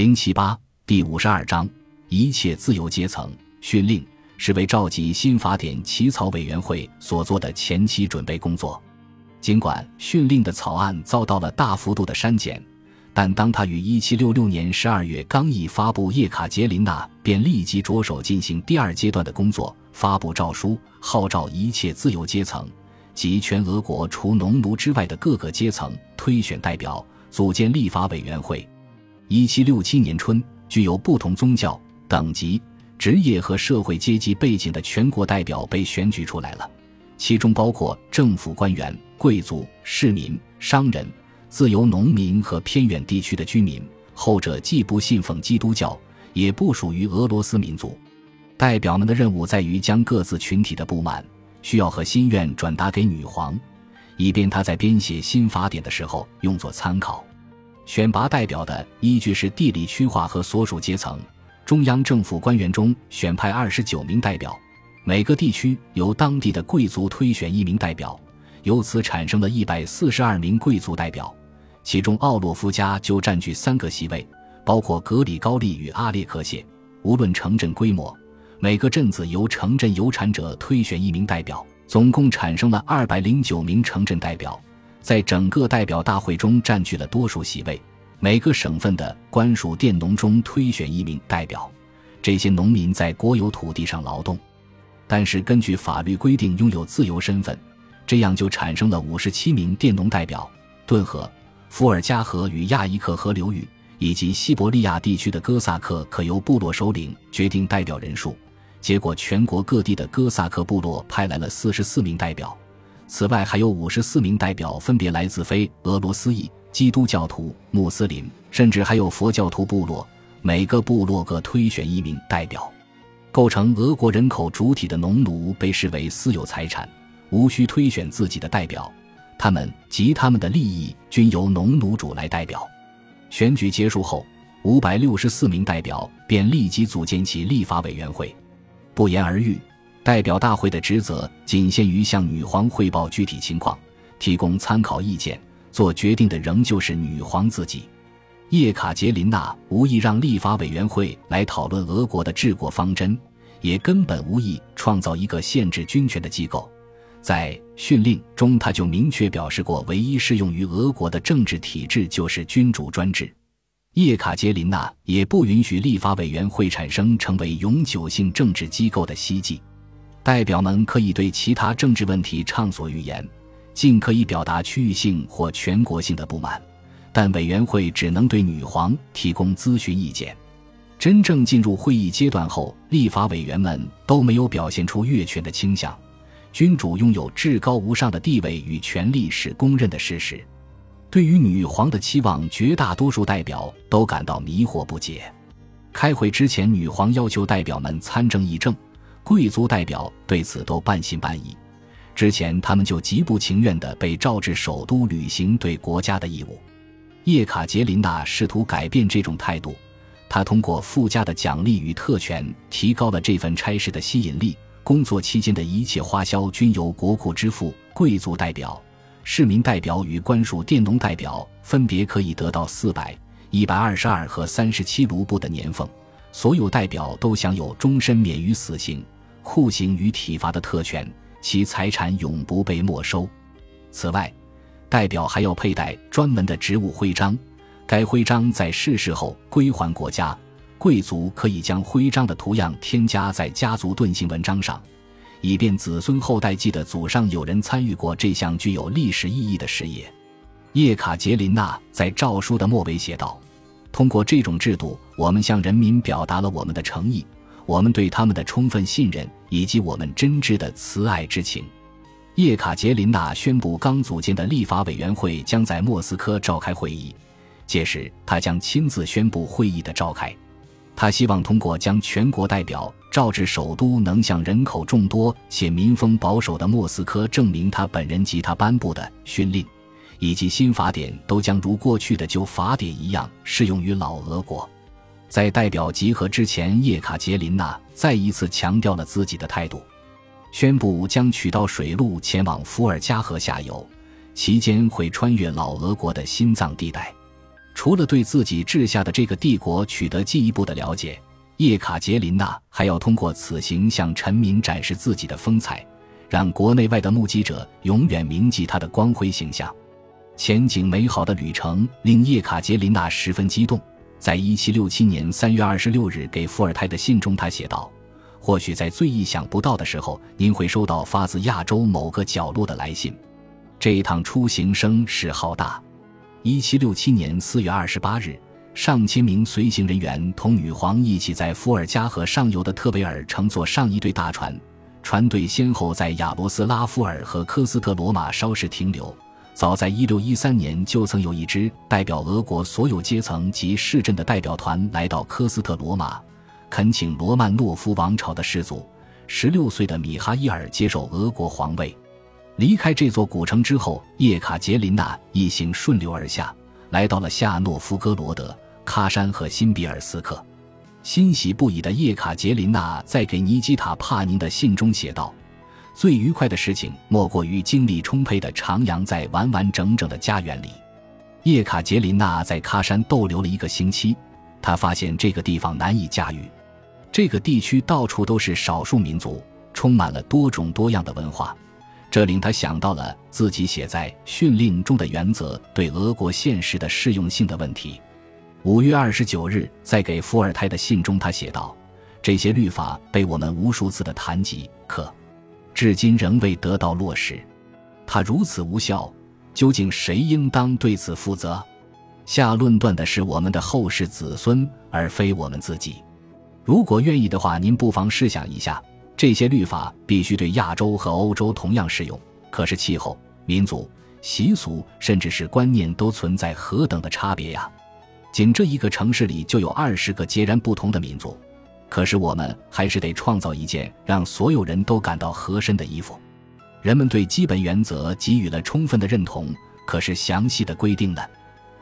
零七八第五十二章一切自由阶层训令是为召集新法典起草委员会所做的前期准备工作。尽管训令的草案遭到了大幅度的删减，但当他于一七六六年十二月刚一发布叶卡捷琳娜，便立即着手进行第二阶段的工作，发布诏书，号召一切自由阶层及全俄国除农奴之外的各个阶层推选代表，组建立法委员会。一七六七年春，具有不同宗教、等级、职业和社会阶级背景的全国代表被选举出来了，其中包括政府官员。贵族、市民、商人、自由农民和偏远地区的居民，后者既不信奉基督教，也不属于俄罗斯民族。代表们的任务在于将各自群体的不满、需要和心愿转达给女皇，以便她在编写新法典的时候用作参考。选拔代表的依据是地理区划和所属阶层。中央政府官员中选派二十九名代表，每个地区由当地的贵族推选一名代表。由此产生了一百四十二名贵族代表，其中奥洛夫家就占据三个席位，包括格里高利与阿列克谢。无论城镇规模，每个镇子由城镇有产者推选一名代表，总共产生了二百零九名城镇代表，在整个代表大会中占据了多数席位。每个省份的官属佃农中推选一名代表，这些农民在国有土地上劳动，但是根据法律规定拥有自由身份。这样就产生了五十七名佃农代表。顿河、伏尔加河与亚伊克河流域以及西伯利亚地区的哥萨克可由部落首领决定代表人数。结果，全国各地的哥萨克部落派来了四十四名代表。此外，还有五十四名代表分别来自非俄罗斯裔、基督教徒、穆斯林，甚至还有佛教徒部落。每个部落各推选一名代表。构成俄国人口主体的农奴被视为私有财产。无需推选自己的代表，他们及他们的利益均由农奴主来代表。选举结束后，五百六十四名代表便立即组建起立法委员会。不言而喻，代表大会的职责仅限于向女皇汇报具体情况，提供参考意见。做决定的仍旧是女皇自己。叶卡捷琳娜无意让立法委员会来讨论俄国的治国方针，也根本无意创造一个限制军权的机构。在训令中，他就明确表示过，唯一适用于俄国的政治体制就是君主专制。叶卡捷琳娜也不允许立法委员会产生成为永久性政治机构的希冀。代表们可以对其他政治问题畅所欲言，尽可以表达区域性或全国性的不满，但委员会只能对女皇提供咨询意见。真正进入会议阶段后，立法委员们都没有表现出越权的倾向。君主拥有至高无上的地位与权力是公认的事实。对于女皇的期望，绝大多数代表都感到迷惑不解。开会之前，女皇要求代表们参政议政，贵族代表对此都半信半疑。之前，他们就极不情愿地被召至首都履行对国家的义务。叶卡捷琳娜试图改变这种态度，她通过附加的奖励与特权，提高了这份差事的吸引力。工作期间的一切花销均由国库支付。贵族代表、市民代表与官署佃农代表分别可以得到四百、一百二十二和三十七卢布的年俸。所有代表都享有终身免于死刑、酷刑与体罚的特权，其财产永不被没收。此外，代表还要佩戴专门的职务徽章，该徽章在逝世后归还国家。贵族可以将徽章的图样添加在家族盾形文章上，以便子孙后代记得祖上有人参与过这项具有历史意义的事业。叶卡捷琳娜在诏书的末尾写道：“通过这种制度，我们向人民表达了我们的诚意，我们对他们的充分信任以及我们真挚的慈爱之情。”叶卡捷琳娜宣布，刚组建的立法委员会将在莫斯科召开会议，届时他将亲自宣布会议的召开。他希望通过将全国代表召至首都，能向人口众多且民风保守的莫斯科证明他本人及他颁布的训令以及新法典都将如过去的旧法典一样适用于老俄国。在代表集合之前，叶卡捷琳娜再一次强调了自己的态度，宣布将取道水路前往伏尔加河下游，期间会穿越老俄国的心脏地带。除了对自己治下的这个帝国取得进一步的了解，叶卡捷琳娜还要通过此行向臣民展示自己的风采，让国内外的目击者永远铭记她的光辉形象。前景美好的旅程令叶卡捷琳娜十分激动。在一七六七年三月二十六日给伏尔泰的信中，他写道：“或许在最意想不到的时候，您会收到发自亚洲某个角落的来信。这一趟出行声势浩大。”一七六七年四月二十八日，上千名随行人员同女皇一起在伏尔加河上游的特维尔乘坐上一队大船，船队先后在亚罗斯拉夫尔和科斯特罗马稍事停留。早在一六一三年，就曾有一支代表俄国所有阶层及市镇的代表团来到科斯特罗马，恳请罗曼诺夫王朝的始祖十六岁的米哈伊尔接受俄国皇位。离开这座古城之后，叶卡捷琳娜一行顺流而下，来到了夏诺夫哥罗德、喀山和辛比尔斯克。欣喜不已的叶卡捷琳娜在给尼基塔·帕宁的信中写道：“最愉快的事情莫过于精力充沛的徜徉在完完整整的家园里。”叶卡捷琳娜在喀山逗留了一个星期，她发现这个地方难以驾驭。这个地区到处都是少数民族，充满了多种多样的文化。这令他想到了自己写在训令中的原则对俄国现实的适用性的问题。五月二十九日，在给伏尔泰的信中，他写道：“这些律法被我们无数次的谈及，可至今仍未得到落实。它如此无效，究竟谁应当对此负责？下论断的是我们的后世子孙，而非我们自己。如果愿意的话，您不妨试想一下。”这些律法必须对亚洲和欧洲同样适用，可是气候、民族、习俗，甚至是观念都存在何等的差别呀！仅这一个城市里就有二十个截然不同的民族，可是我们还是得创造一件让所有人都感到合身的衣服。人们对基本原则给予了充分的认同，可是详细的规定呢？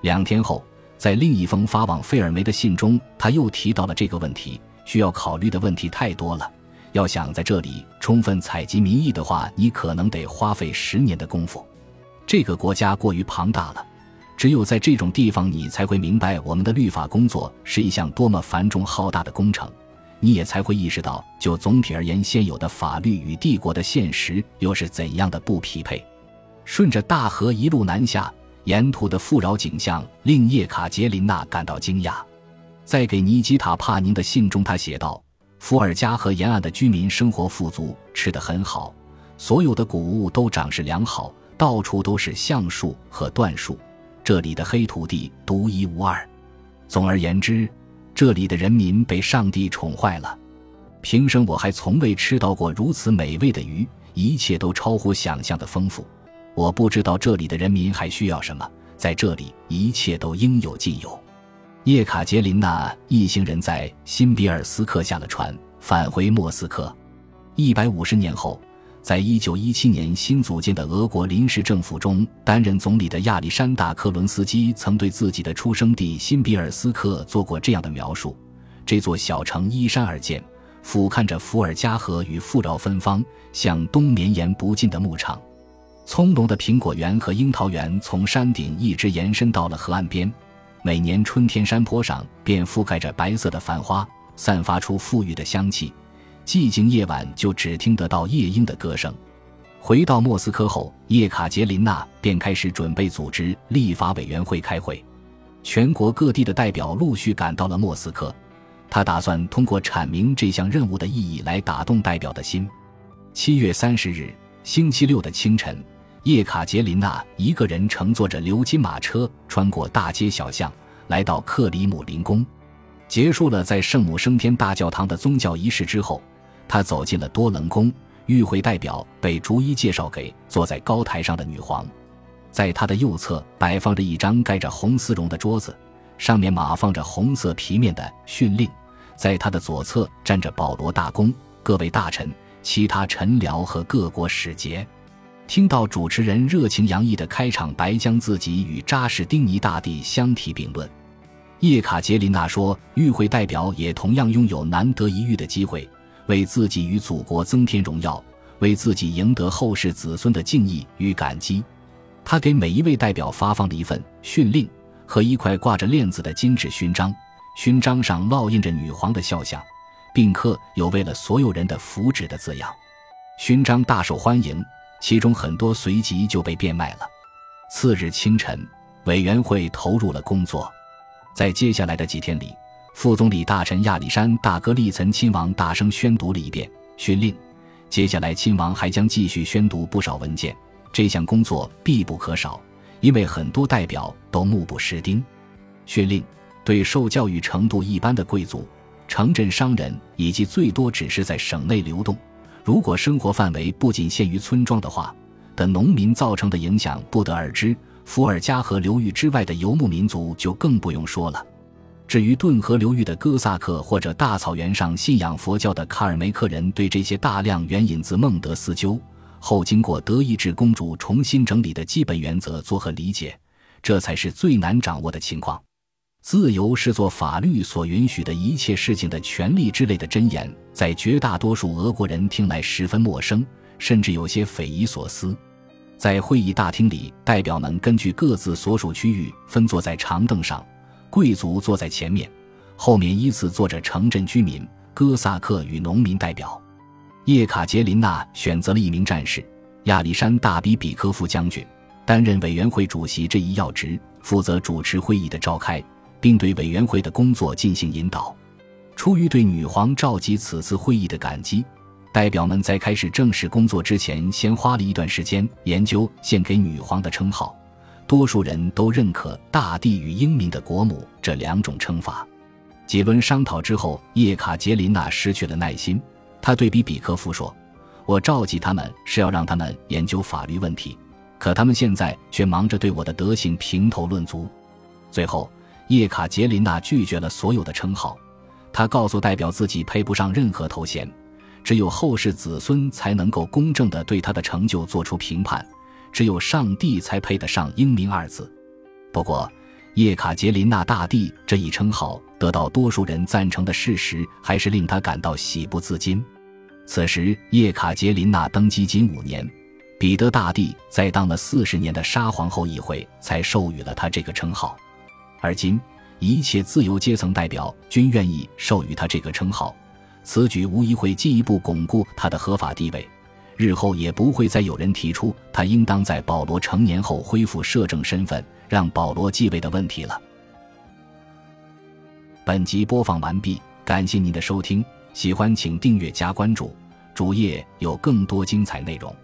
两天后，在另一封发往费尔梅的信中，他又提到了这个问题。需要考虑的问题太多了。要想在这里充分采集民意的话，你可能得花费十年的功夫。这个国家过于庞大了，只有在这种地方，你才会明白我们的律法工作是一项多么繁重浩大的工程。你也才会意识到，就总体而言，现有的法律与帝国的现实又是怎样的不匹配。顺着大河一路南下，沿途的富饶景象令叶卡捷琳娜感到惊讶。在给尼基塔·帕宁的信中，他写道。伏尔加河沿岸的居民生活富足，吃得很好，所有的谷物都长势良好，到处都是橡树和椴树，这里的黑土地独一无二。总而言之，这里的人民被上帝宠坏了。平生我还从未吃到过如此美味的鱼，一切都超乎想象的丰富。我不知道这里的人民还需要什么，在这里一切都应有尽有。叶卡捷琳娜一行人在新比尔斯克下了船，返回莫斯科。一百五十年后，在一九一七年新组建的俄国临时政府中担任总理的亚历山大·克伦斯基曾对自己的出生地新比尔斯克做过这样的描述：这座小城依山而建，俯瞰着伏尔加河与富饶芬芳、向东绵延不尽的牧场。葱茏的苹果园和樱桃园从山顶一直延伸到了河岸边。每年春天，山坡上便覆盖着白色的繁花，散发出馥郁的香气。寂静夜晚，就只听得到夜莺的歌声。回到莫斯科后，叶卡捷琳娜便开始准备组织立法委员会开会。全国各地的代表陆续赶到了莫斯科，他打算通过阐明这项任务的意义来打动代表的心。七月三十日，星期六的清晨。叶卡捷琳娜一个人乘坐着鎏金马车，穿过大街小巷，来到克里姆林宫。结束了在圣母升天大教堂的宗教仪式之后，她走进了多棱宫。与会代表被逐一介绍给坐在高台上的女皇。在她的右侧摆放着一张盖着红丝绒的桌子，上面码放着红色皮面的训令。在她的左侧站着保罗大公、各位大臣、其他臣僚和各国使节。听到主持人热情洋溢的开场白，将自己与扎什丁尼大帝相提并论。叶卡捷琳娜说：“与会代表也同样拥有难得一遇的机会，为自己与祖国增添荣耀，为自己赢得后世子孙的敬意与感激。”他给每一位代表发放了一份训令和一块挂着链子的金质勋章，勋章上烙印着女皇的肖像，并刻有“为了所有人的福祉”的字样。勋章大受欢迎，其中很多随即就被变卖了。次日清晨，委员会投入了工作。在接下来的几天里，副总理大臣亚历山大哥利岑亲王大声宣读了一遍训令。接下来，亲王还将继续宣读不少文件。这项工作必不可少，因为很多代表都目不识丁。训令对受教育程度一般的贵族、城镇商人以及最多只是在省内流动。如果生活范围不仅限于村庄的话，的农民造成的影响不得而知。伏尔加河流域之外的游牧民族就更不用说了。至于顿河流域的哥萨克或者大草原上信仰佛教的卡尔梅克人，对这些大量援引自孟德斯鸠后经过德意志公主重新整理的基本原则作何理解？这才是最难掌握的情况。自由是做法律所允许的一切事情的权利之类的箴言，在绝大多数俄国人听来十分陌生，甚至有些匪夷所思。在会议大厅里，代表们根据各自所属区域分坐在长凳上，贵族坐在前面，后面依次坐着城镇居民、哥萨克与农民代表。叶卡捷琳娜选择了一名战士亚历山大比比科夫将军担任委员会主席这一要职，负责主持会议的召开。并对委员会的工作进行引导。出于对女皇召集此次会议的感激，代表们在开始正式工作之前，先花了一段时间研究献给女皇的称号。多数人都认可“大地与英明的国母”这两种称法。几轮商讨之后，叶卡捷琳娜失去了耐心。她对比比科夫说：“我召集他们是要让他们研究法律问题，可他们现在却忙着对我的德行评头论足。”最后。叶卡捷琳娜拒绝了所有的称号，她告诉代表自己配不上任何头衔，只有后世子孙才能够公正地对她的成就做出评判，只有上帝才配得上英明二字。不过，叶卡捷琳娜大帝这一称号得到多数人赞成的事实，还是令他感到喜不自禁。此时，叶卡捷琳娜登基仅五年，彼得大帝在当了四十年的沙皇后议会才授予了他这个称号。而今，一切自由阶层代表均愿意授予他这个称号，此举无疑会进一步巩固他的合法地位。日后也不会再有人提出他应当在保罗成年后恢复摄政身份，让保罗继位的问题了。本集播放完毕，感谢您的收听，喜欢请订阅加关注，主页有更多精彩内容。